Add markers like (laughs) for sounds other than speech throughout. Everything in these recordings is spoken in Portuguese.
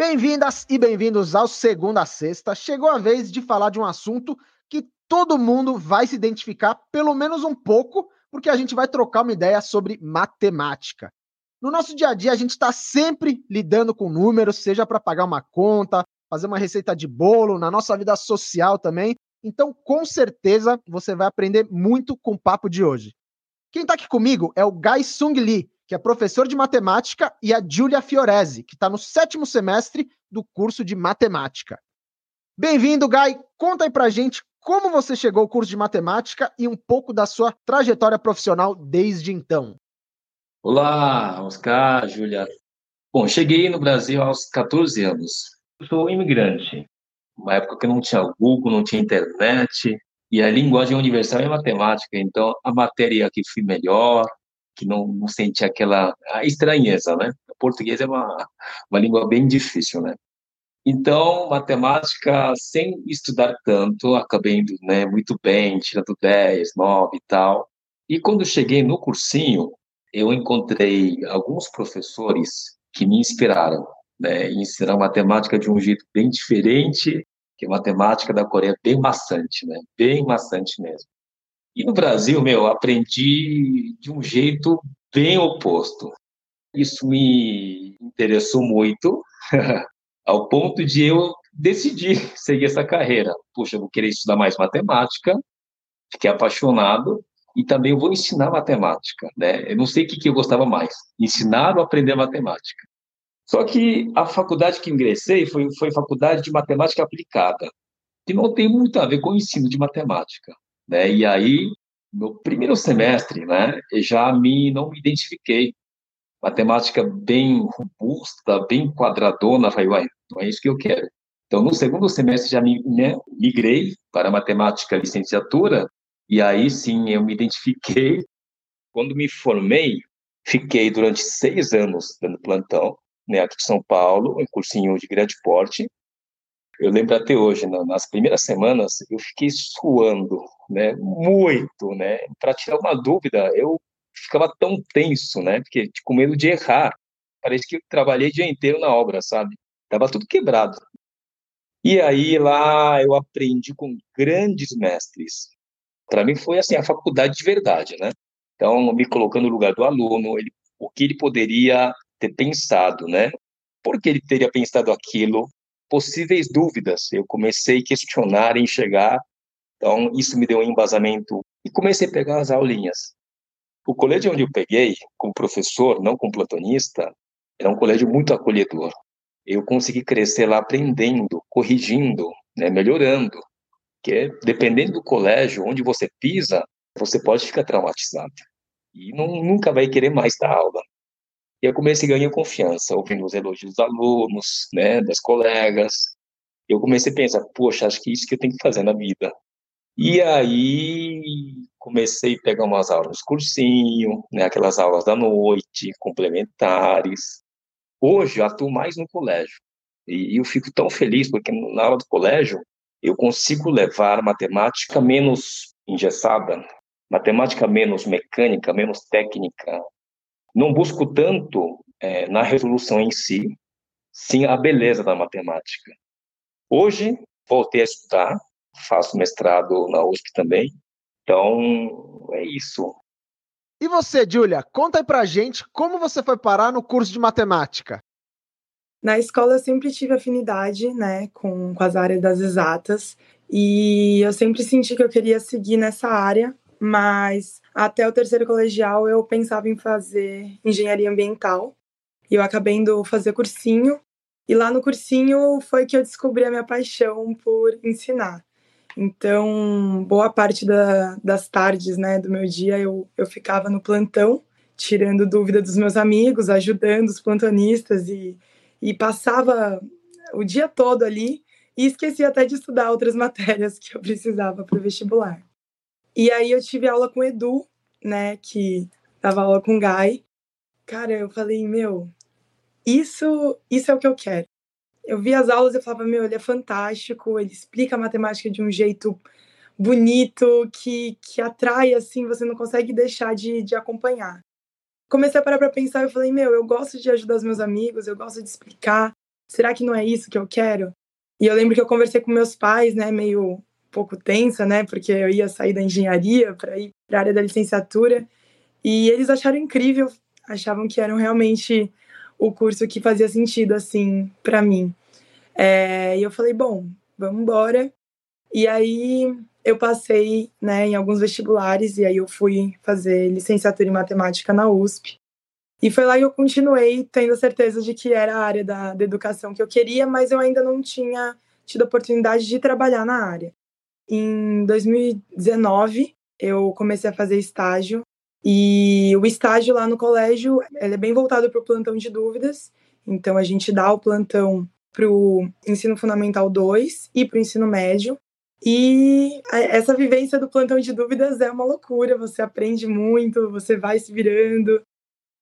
Bem-vindas e bem-vindos ao Segunda Sexta. Chegou a vez de falar de um assunto que todo mundo vai se identificar, pelo menos um pouco, porque a gente vai trocar uma ideia sobre matemática. No nosso dia a dia, a gente está sempre lidando com números, seja para pagar uma conta, fazer uma receita de bolo, na nossa vida social também. Então, com certeza, você vai aprender muito com o papo de hoje. Quem está aqui comigo é o Gai Sung Lee, que é professor de matemática, e a Giulia Fiorese, que está no sétimo semestre do curso de matemática. Bem-vindo, Gai. Conta aí pra gente como você chegou ao curso de matemática e um pouco da sua trajetória profissional desde então. Olá, Oscar, Júlia. Bom, cheguei no Brasil aos 14 anos. Eu sou imigrante. Uma época que não tinha Google, não tinha internet, e a linguagem universal é matemática, então a matéria que fui melhor, que não, não sente aquela estranheza, né? O português é uma, uma língua bem difícil, né? Então, matemática, sem estudar tanto, acabei indo né, muito bem, tirando 10, 9 e tal. E quando cheguei no cursinho, eu encontrei alguns professores que me inspiraram, né, ensinar matemática de um jeito bem diferente, que a matemática da Coreia é bem maçante, né, bem maçante mesmo. E no Brasil, meu, aprendi de um jeito bem oposto. Isso me interessou muito, (laughs) ao ponto de eu decidir (laughs) seguir essa carreira. Puxa, eu vou querer estudar mais matemática, fiquei apaixonado, e também eu vou ensinar matemática, né? Eu não sei o que, que eu gostava mais, ensinar ou aprender matemática. Só que a faculdade que ingressei foi, foi faculdade de matemática aplicada, que não tem muito a ver com o ensino de matemática. Né? E aí, no primeiro semestre, né, já me não me identifiquei. Matemática bem robusta, bem quadradona, falei, uai, não é isso que eu quero. Então, no segundo semestre já me, né, migrei para matemática licenciatura, e aí sim eu me identifiquei. Quando me formei, fiquei durante seis anos dando plantão, né, aqui de São Paulo, em cursinho de grande porte, eu lembro até hoje, nas primeiras semanas, eu fiquei suando, né, muito, né, para tirar uma dúvida, eu ficava tão tenso, né, porque com medo de errar. Parece que eu trabalhei o dia inteiro na obra, sabe? Tava tudo quebrado. E aí lá eu aprendi com grandes mestres. Para mim foi assim a faculdade de verdade, né? Então, me colocando no lugar do aluno, ele, o que ele poderia ter pensado, né? Por que ele teria pensado aquilo? Possíveis dúvidas. Eu comecei a questionar, e enxergar, então isso me deu um embasamento e comecei a pegar as aulinhas. O colégio onde eu peguei, como professor, não como plantonista, era um colégio muito acolhedor. Eu consegui crescer lá aprendendo, corrigindo, né, melhorando. Que dependendo do colégio, onde você pisa, você pode ficar traumatizado e não, nunca vai querer mais dar aula. E eu comecei a ganhar confiança, ouvindo os elogios dos alunos, né, das colegas. Eu comecei a pensar, poxa, acho que é isso que eu tenho que fazer na vida. E aí comecei a pegar umas aulas no cursinho, né, aquelas aulas da noite, complementares. Hoje eu atuo mais no colégio. E eu fico tão feliz porque na aula do colégio eu consigo levar matemática menos engessada, matemática menos mecânica, menos técnica, não busco tanto é, na resolução em si, sim a beleza da matemática. Hoje, voltei a estudar, faço mestrado na USP também, então é isso. E você, Júlia, conta aí pra gente como você foi parar no curso de matemática. Na escola eu sempre tive afinidade, né, com, com as áreas das exatas, e eu sempre senti que eu queria seguir nessa área, mas até o terceiro colegial eu pensava em fazer engenharia ambiental e eu acabei indo fazer cursinho. E lá no cursinho foi que eu descobri a minha paixão por ensinar. Então, boa parte da, das tardes né, do meu dia eu, eu ficava no plantão, tirando dúvida dos meus amigos, ajudando os plantonistas e, e passava o dia todo ali e esqueci até de estudar outras (laughs) matérias que eu precisava para o vestibular. E aí eu tive aula com o Edu, né, que dava aula com o Guy. Cara, eu falei, meu, isso, isso é o que eu quero. Eu vi as aulas e falava, meu, ele é fantástico, ele explica a matemática de um jeito bonito, que, que atrai, assim, você não consegue deixar de, de acompanhar. Comecei a parar para pensar e falei, meu, eu gosto de ajudar os meus amigos, eu gosto de explicar, será que não é isso que eu quero? E eu lembro que eu conversei com meus pais, né, meio pouco tensa, né, porque eu ia sair da engenharia para ir para a área da licenciatura, e eles acharam incrível, achavam que eram realmente o curso que fazia sentido, assim, para mim. É, e eu falei, bom, vamos embora. E aí eu passei, né, em alguns vestibulares, e aí eu fui fazer licenciatura em matemática na USP. E foi lá que eu continuei tendo certeza de que era a área da, da educação que eu queria, mas eu ainda não tinha tido a oportunidade de trabalhar na área. Em 2019, eu comecei a fazer estágio, e o estágio lá no colégio é bem voltado para o plantão de dúvidas, então a gente dá o plantão para o ensino fundamental 2 e para o ensino médio. E essa vivência do plantão de dúvidas é uma loucura, você aprende muito, você vai se virando,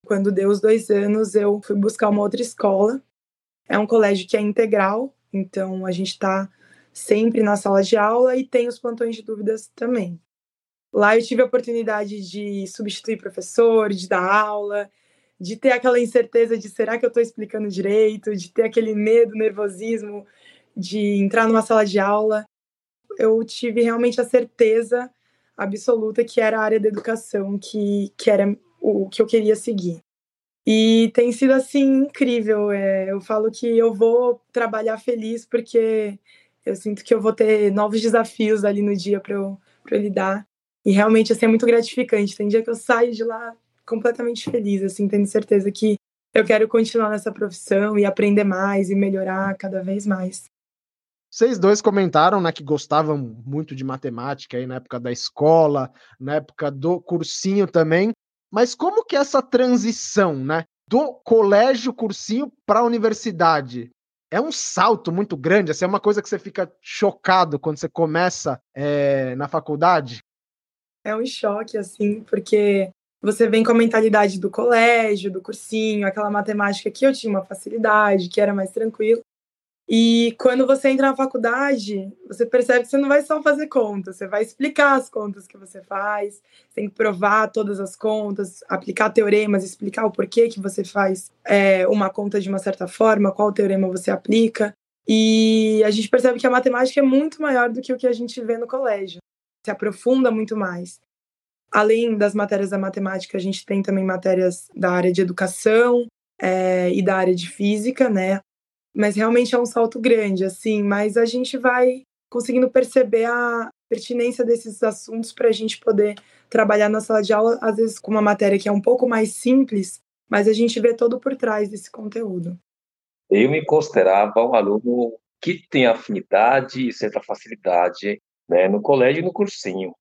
quando deu os dois anos, eu fui buscar uma outra escola. É um colégio que é integral, então a gente está sempre na sala de aula e tem os plantões de dúvidas também. Lá eu tive a oportunidade de substituir professor, de dar aula, de ter aquela incerteza de será que eu estou explicando direito, de ter aquele medo, nervosismo de entrar numa sala de aula. Eu tive realmente a certeza absoluta que era a área da educação, que, que era o que eu queria seguir. E tem sido assim incrível. É, eu falo que eu vou trabalhar feliz porque eu sinto que eu vou ter novos desafios ali no dia para eu, eu lidar. E realmente assim, é muito gratificante. Tem dia que eu saio de lá completamente feliz, assim, tendo certeza que eu quero continuar nessa profissão e aprender mais e melhorar cada vez mais. Vocês dois comentaram né, que gostavam muito de matemática aí na época da escola, na época do cursinho também. Mas como que é essa transição, né, do colégio cursinho para a universidade? É um salto muito grande, assim, é uma coisa que você fica chocado quando você começa é, na faculdade? É um choque, assim, porque você vem com a mentalidade do colégio, do cursinho, aquela matemática que eu tinha uma facilidade, que era mais tranquilo. E quando você entra na faculdade, você percebe que você não vai só fazer contas, você vai explicar as contas que você faz, tem que provar todas as contas, aplicar teoremas, explicar o porquê que você faz é, uma conta de uma certa forma, qual teorema você aplica. E a gente percebe que a matemática é muito maior do que o que a gente vê no colégio, se aprofunda muito mais. Além das matérias da matemática, a gente tem também matérias da área de educação é, e da área de física, né? Mas realmente é um salto grande, assim, mas a gente vai conseguindo perceber a pertinência desses assuntos para a gente poder trabalhar na sala de aula, às vezes com uma matéria que é um pouco mais simples, mas a gente vê todo por trás desse conteúdo. Eu me considerava um aluno que tem afinidade e certa facilidade né, no colégio e no cursinho.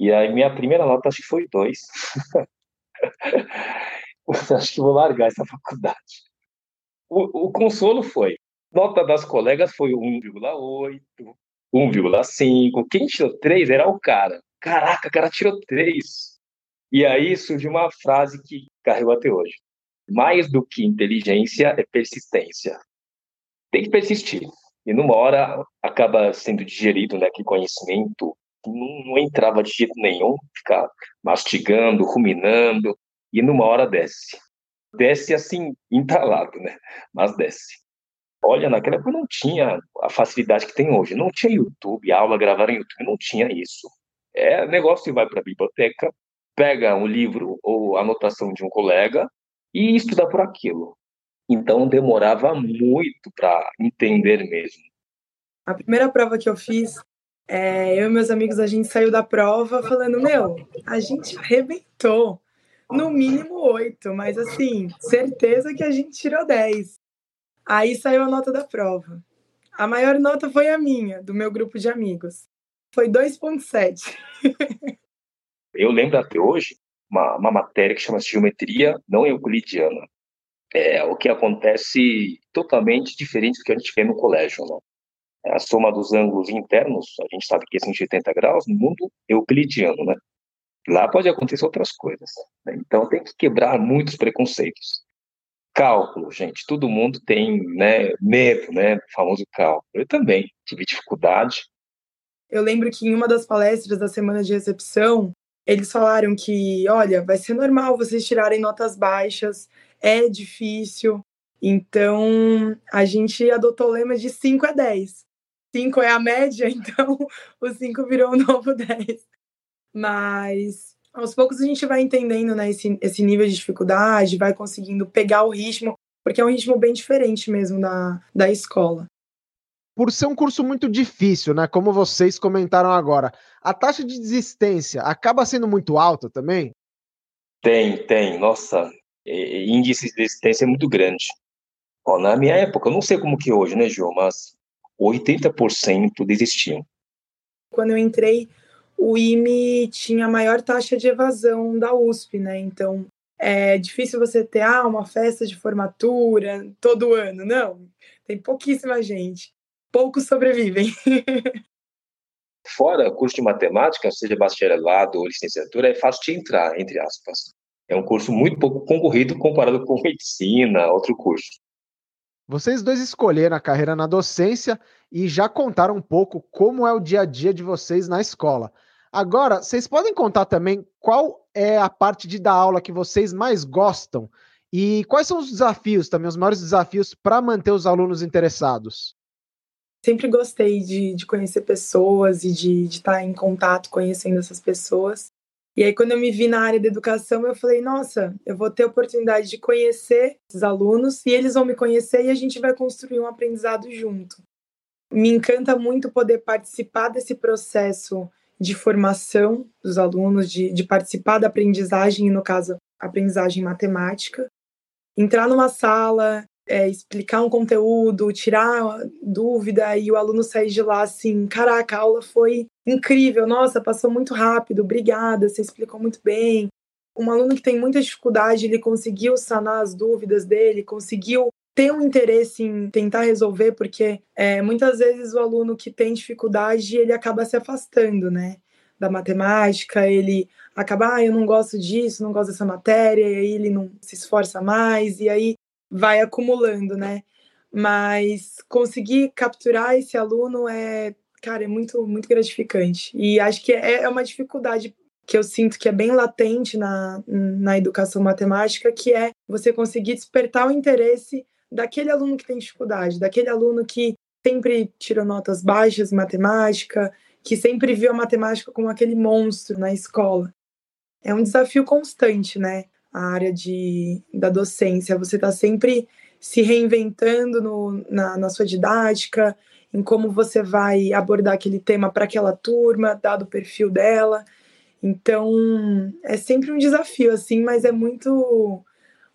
E aí minha primeira nota acho que foi dois. (laughs) acho que vou largar essa faculdade. O, consolo foi, nota das colegas foi 1,8, 1,5. Quem tirou 3 era o cara. Caraca, o cara tirou 3. E aí surgiu uma frase que carregou até hoje. Mais do que inteligência é persistência. Tem que persistir. E numa hora acaba sendo digerido, né, que conhecimento não, não entrava de jeito nenhum, ficar mastigando, ruminando, e numa hora desce desce assim, entalado, né? Mas desce. Olha, naquela época não tinha a facilidade que tem hoje. Não tinha YouTube, aula gravada em YouTube, não tinha isso. É negócio que vai para a biblioteca, pega um livro ou anotação de um colega e estuda por aquilo. Então demorava muito para entender mesmo. A primeira prova que eu fiz, é, eu e meus amigos, a gente saiu da prova falando: Meu, a gente arrebentou no mínimo oito, mas assim, certeza que a gente tirou dez. Aí saiu a nota da prova. A maior nota foi a minha, do meu grupo de amigos. Foi 2,7. Eu lembro até hoje uma, uma matéria que chama-se Geometria Não Euclidiana. É o que acontece totalmente diferente do que a gente vê no colégio. Né? a soma dos ângulos internos, a gente sabe que é 180 graus, no mundo euclidiano, né? Lá pode acontecer outras coisas. Né? Então tem que quebrar muitos preconceitos. Cálculo, gente, todo mundo tem né, medo, né, do famoso cálculo. Eu também tive dificuldade. Eu lembro que em uma das palestras da semana de recepção, eles falaram que, olha, vai ser normal vocês tirarem notas baixas, é difícil. Então, a gente adotou o lema de 5 a 10. 5 é a média, (laughs) então o 5 virou o novo 10. Mas aos poucos a gente vai entendendo né, esse, esse nível de dificuldade, vai conseguindo pegar o ritmo, porque é um ritmo bem diferente mesmo da, da escola. Por ser um curso muito difícil, né? Como vocês comentaram agora, a taxa de desistência acaba sendo muito alta também? Tem, tem. Nossa, índice de desistência é muito grande. Ó, na minha época, eu não sei como que é hoje, né, João, mas 80% desistiam. Quando eu entrei, o IME tinha a maior taxa de evasão da USP, né? Então, é difícil você ter ah, uma festa de formatura todo ano. Não, tem pouquíssima gente. Poucos sobrevivem. (laughs) Fora curso de matemática, seja bacharelado ou licenciatura, é fácil de entrar, entre aspas. É um curso muito pouco concorrido comparado com medicina, outro curso. Vocês dois escolheram a carreira na docência e já contaram um pouco como é o dia a dia de vocês na escola. Agora, vocês podem contar também qual é a parte de dar aula que vocês mais gostam e quais são os desafios também, os maiores desafios para manter os alunos interessados? Sempre gostei de, de conhecer pessoas e de, estar em contato conhecendo essas pessoas. E aí, quando eu me vi na área da educação, eu falei: nossa, eu vou ter a oportunidade de conhecer esses alunos e eles vão me conhecer e a gente vai construir um aprendizado junto. Me encanta muito poder participar desse processo de formação dos alunos, de, de participar da aprendizagem, no caso, aprendizagem matemática. Entrar numa sala, é, explicar um conteúdo, tirar dúvida e o aluno sair de lá assim: caraca, a aula foi incrível, nossa, passou muito rápido, obrigada, você explicou muito bem. Um aluno que tem muita dificuldade, ele conseguiu sanar as dúvidas dele, conseguiu ter um interesse em tentar resolver, porque é, muitas vezes o aluno que tem dificuldade, ele acaba se afastando, né? Da matemática, ele acaba, ah, eu não gosto disso, não gosto dessa matéria, e aí ele não se esforça mais, e aí vai acumulando, né? Mas conseguir capturar esse aluno é, cara, é muito, muito gratificante. E acho que é, é uma dificuldade que eu sinto que é bem latente na, na educação matemática, que é você conseguir despertar o interesse daquele aluno que tem dificuldade, daquele aluno que sempre tirou notas baixas em matemática, que sempre viu a matemática como aquele monstro na escola. É um desafio constante, né? a área de, da docência. Você está sempre se reinventando no, na, na sua didática, em como você vai abordar aquele tema para aquela turma, dado o perfil dela. Então, é sempre um desafio, assim, mas é muito.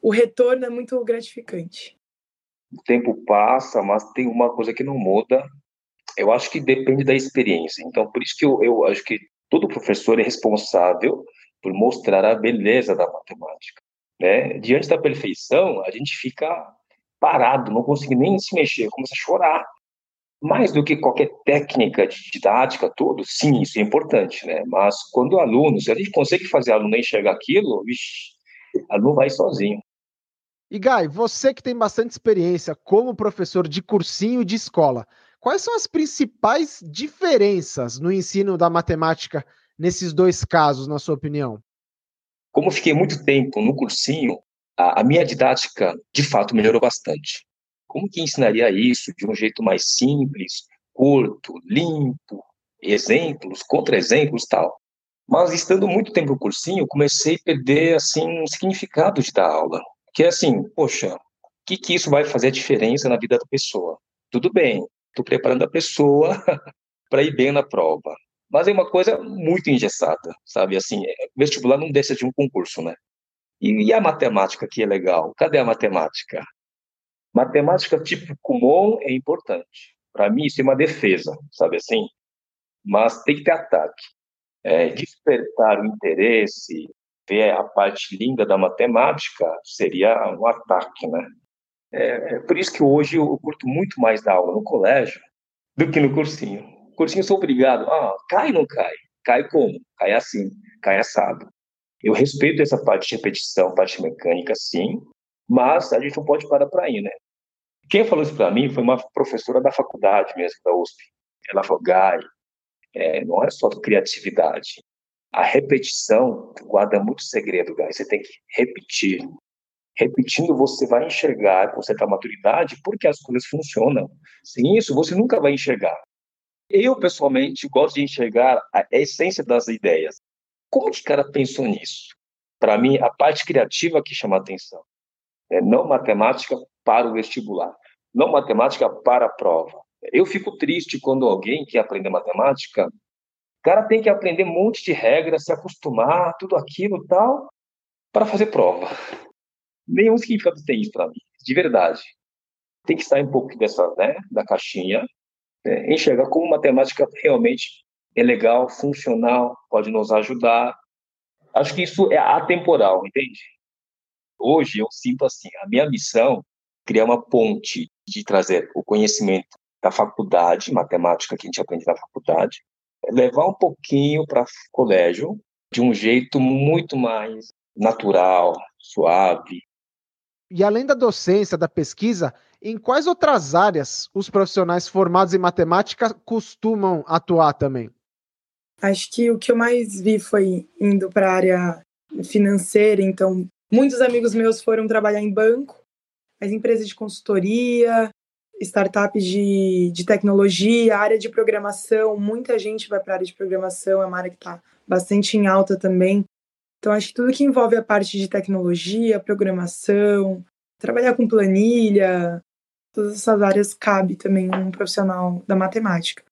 O retorno é muito gratificante. O tempo passa, mas tem uma coisa que não muda. Eu acho que depende da experiência. Então, por isso que eu, eu acho que todo professor é responsável por mostrar a beleza da matemática. Né? Diante da perfeição, a gente fica parado, não consegue nem se mexer, começa a chorar. Mais do que qualquer técnica didática, tudo, sim, isso é importante, né? Mas quando o aluno, se a gente consegue fazer o aluno enxergar aquilo, vixi, o aluno vai sozinho. E Gai, você que tem bastante experiência como professor de cursinho de escola, quais são as principais diferenças no ensino da matemática nesses dois casos, na sua opinião? Como fiquei muito tempo no cursinho, a, a minha didática, de fato, melhorou bastante. Como que ensinaria isso de um jeito mais simples, curto, limpo, exemplos, contra-exemplos tal? Mas estando muito tempo no cursinho, comecei a perder assim um significado de dar aula, que é assim, poxa, o que que isso vai fazer a diferença na vida da pessoa? Tudo bem, estou preparando a pessoa (laughs) para ir bem na prova, mas é uma coisa muito engessada, sabe? Assim, é, vestibular não deixa de um concurso, né? E, e a matemática que é legal? Cadê a matemática? Matemática tipo Kumon é importante. Para mim, isso é uma defesa, sabe assim? Mas tem que ter ataque. É, despertar o interesse, ver a parte linda da matemática, seria um ataque, né? É, é, por isso que hoje eu curto muito mais dar aula no colégio do que no cursinho. Cursinho eu sou obrigado. Ah, cai ou não cai? Cai como? Cai assim, cai assado. Eu respeito essa parte de repetição, parte mecânica, sim, mas a gente não pode parar para aí, né? Quem falou isso para mim foi uma professora da faculdade mesmo, da USP. Ela falou, Gai, é, não é só criatividade. A repetição guarda muito segredo, Gai. Você tem que repetir. Repetindo, você vai enxergar com certa maturidade porque as coisas funcionam. Sem isso, você nunca vai enxergar. Eu, pessoalmente, gosto de enxergar a essência das ideias. Como que o cara pensou nisso? Para mim, a parte criativa que chama atenção. É não matemática para o vestibular, não matemática para a prova. Eu fico triste quando alguém quer aprender matemática, cara tem que aprender um monte de regras, se acostumar, tudo aquilo tal, para fazer prova. Nenhum significado tem isso para mim, de verdade. Tem que sair um pouco dessa, né, da caixinha, é, enxergar como matemática realmente é legal, funcional, pode nos ajudar. Acho que isso é atemporal, entende? Hoje eu sinto assim, a minha missão criar uma ponte de trazer o conhecimento da faculdade, matemática que a gente aprende na faculdade, levar um pouquinho para o colégio de um jeito muito mais natural, suave. E além da docência, da pesquisa, em quais outras áreas os profissionais formados em matemática costumam atuar também? Acho que o que eu mais vi foi indo para a área financeira, então muitos amigos meus foram trabalhar em banco, as empresas de consultoria, startups de, de tecnologia, área de programação, muita gente vai para a área de programação, é uma área que está bastante em alta também. Então, acho que tudo que envolve a parte de tecnologia, programação, trabalhar com planilha, todas essas áreas cabe também um profissional da matemática.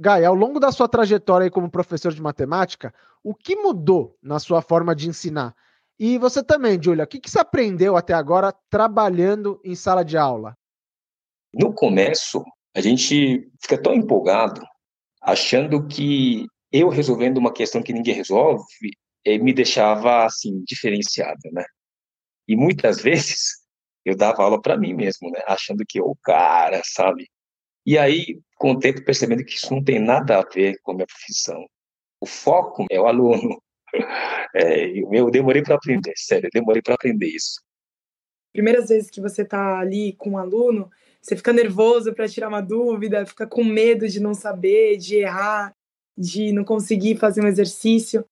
Gai, ao longo da sua trajetória como professor de matemática, o que mudou na sua forma de ensinar? E você também, Julia, o que, que você aprendeu até agora trabalhando em sala de aula? No começo, a gente fica tão empolgado, achando que eu resolvendo uma questão que ninguém resolve, eh, me deixava assim diferenciado, né? E muitas (laughs) vezes eu dava aula para mim mesmo, né? Achando que eu o cara, sabe? E aí, com o tempo, percebendo que isso não tem nada a ver com a minha profissão. O foco é o aluno. (laughs) É, eu demorei para aprender, sério, eu demorei para aprender isso. Primeiras vezes que você está ali com um aluno, você fica nervoso para tirar uma dúvida, fica com medo de não saber, de errar, de não conseguir fazer um exercício.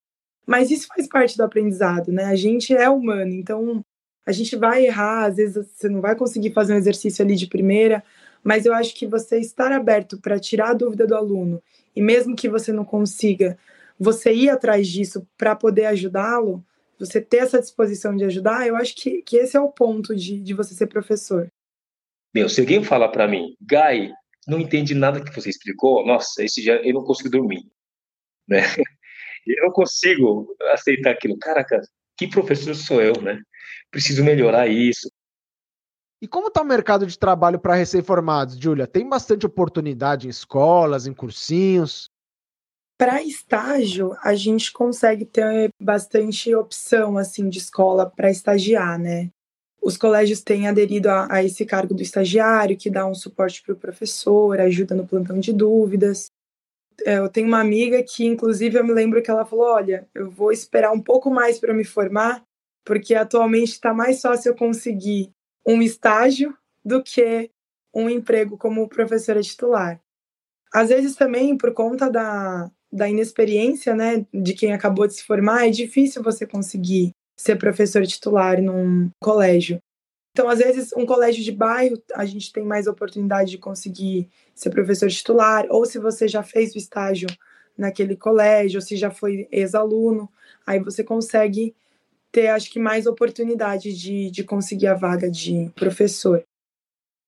Mas isso faz parte do aprendizado, né? A gente é humano, então a gente vai errar, às vezes você não vai conseguir fazer um exercício ali de primeira, mas eu acho que você estar aberto para tirar a dúvida do aluno, e mesmo que você não consiga, você ir atrás disso para poder ajudá-lo, você ter essa disposição de ajudar, eu acho que, que esse é o ponto de, de você ser professor. Meu, se alguém falar para mim, Gai, não entendi nada que você explicou, nossa, esse já eu não consigo dormir, (laughs) né? Eu não consigo aceitar aquilo. Caraca, que professor sou eu, né? Preciso melhorar isso. E como está o mercado de trabalho para recém-formados, Júlia? Tem bastante oportunidade em escolas, em cursinhos? Para estágio, a gente consegue ter bastante opção assim de escola para estagiar, né? Os colégios têm aderido a, a esse cargo do estagiário, que dá um suporte para o professor, ajuda no plantão de dúvidas. É, eu tenho uma amiga que, inclusive, eu me lembro que ela falou: Olha, eu vou esperar um pouco mais para me formar, porque atualmente está mais fácil eu conseguir um estágio do que um emprego como professora titular. Às vezes também, por conta da, da inexperiência né, de quem acabou de se formar, é difícil você conseguir ser professor titular num colégio. Então, às vezes, um colégio de bairro, a gente tem mais oportunidade de conseguir ser professor titular, ou se você já fez o estágio naquele colégio, ou se já foi ex-aluno, aí você consegue ter, acho que, mais oportunidade de, de conseguir a vaga de professor.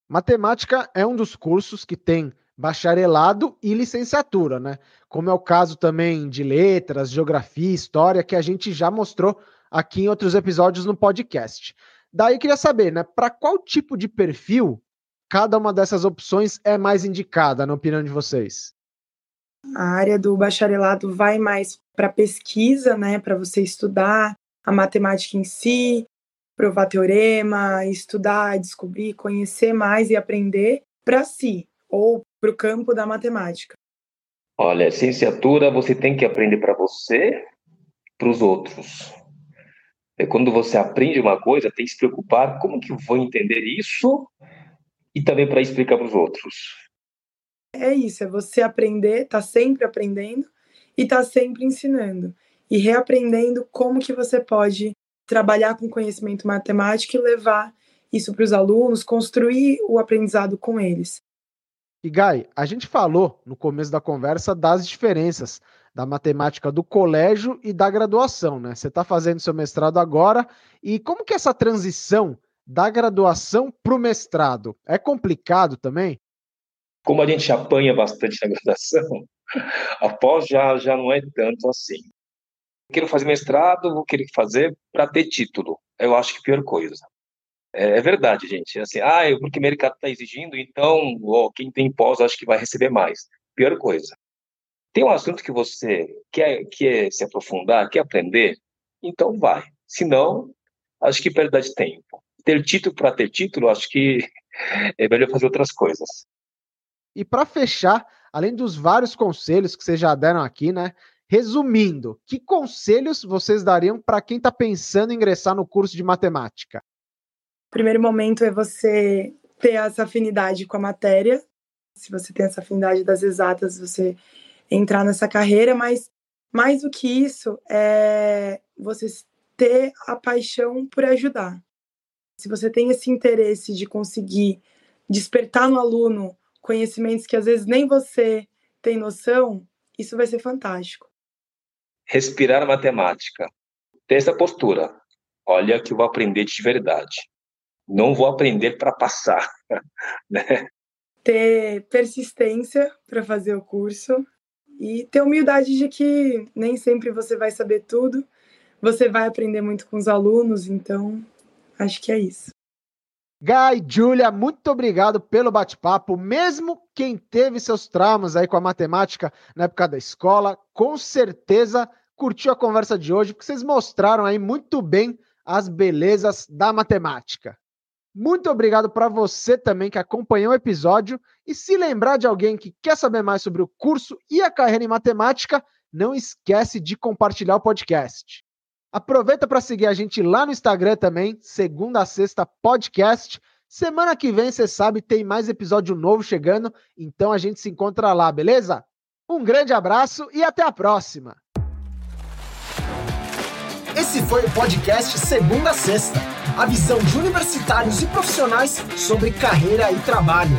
Matemática é um dos cursos que tem bacharelado e licenciatura, né? Como é o caso também de letras, geografia, história, que a gente já mostrou aqui em outros episódios no podcast. Daí eu queria saber, né, para qual tipo de perfil cada uma dessas opções é mais indicada, na opinião de vocês? A área do bacharelado vai mais para pesquisa, né, para você estudar a matemática em si, provar teorema, estudar, descobrir, conhecer mais e aprender para si. ou para o campo da matemática? Olha, licenciatura você tem que aprender para você, para os outros. É quando você aprende uma coisa, tem que se preocupar como que eu vou entender isso e também para explicar para os outros. É isso, é você aprender, tá sempre aprendendo e tá sempre ensinando e reaprendendo como que você pode trabalhar com conhecimento matemático e levar isso para os alunos, construir o aprendizado com eles. E Gai, a gente falou no começo da conversa das diferenças da matemática do colégio e da graduação, né? Você está fazendo seu mestrado agora e como que é essa transição da graduação para o mestrado é complicado também? Como a gente apanha bastante na graduação, (laughs) após já já não é tanto assim. Quero fazer mestrado, vou querer fazer para ter título. Eu acho que pior coisa. É, é verdade, gente. Assim, ah, porque o mercado está exigindo, então quem tem pós acho que vai receber mais. Pior coisa. Tem um assunto que você quer, quer se aprofundar, quer aprender, então vai. Se não, acho que perda de tempo. Ter título para ter título, acho que (laughs) é melhor fazer outras coisas. E para fechar, além dos vários conselhos que vocês já deram aqui, né? Resumindo, que conselhos vocês dariam para quem está pensando em ingressar no curso de matemática? O primeiro momento é você ter essa afinidade com a matéria. Se você tem essa afinidade das exatas, você entrar nessa carreira, mas mais do que isso, é você ter a paixão por ajudar. Se você tem esse interesse de conseguir despertar no aluno conhecimentos que às vezes nem você tem noção, isso vai ser fantástico. Respirar matemática. Ter essa postura. Olha que eu vou aprender de verdade não vou aprender para passar, (laughs) né? Ter persistência para fazer o curso e ter humildade de que nem sempre você vai saber tudo, você vai aprender muito com os alunos, então acho que é isso. Guy, Julia, muito obrigado pelo bate-papo. Mesmo quem teve seus traumas aí com a matemática na época da escola, com certeza curtiu a conversa de hoje, porque vocês mostraram aí muito bem as belezas da matemática. Muito obrigado para você também que acompanhou o episódio. E se lembrar de alguém que quer saber mais sobre o curso e a carreira em matemática, não esquece de compartilhar o podcast. Aproveita para seguir a gente lá no Instagram também, segunda a sexta podcast. Semana que vem, você sabe, tem mais episódio novo chegando, então a gente se encontra lá, beleza? Um grande abraço e até a próxima. Esse foi o podcast Segunda a Sexta a visão de universitários e profissionais sobre carreira e trabalho.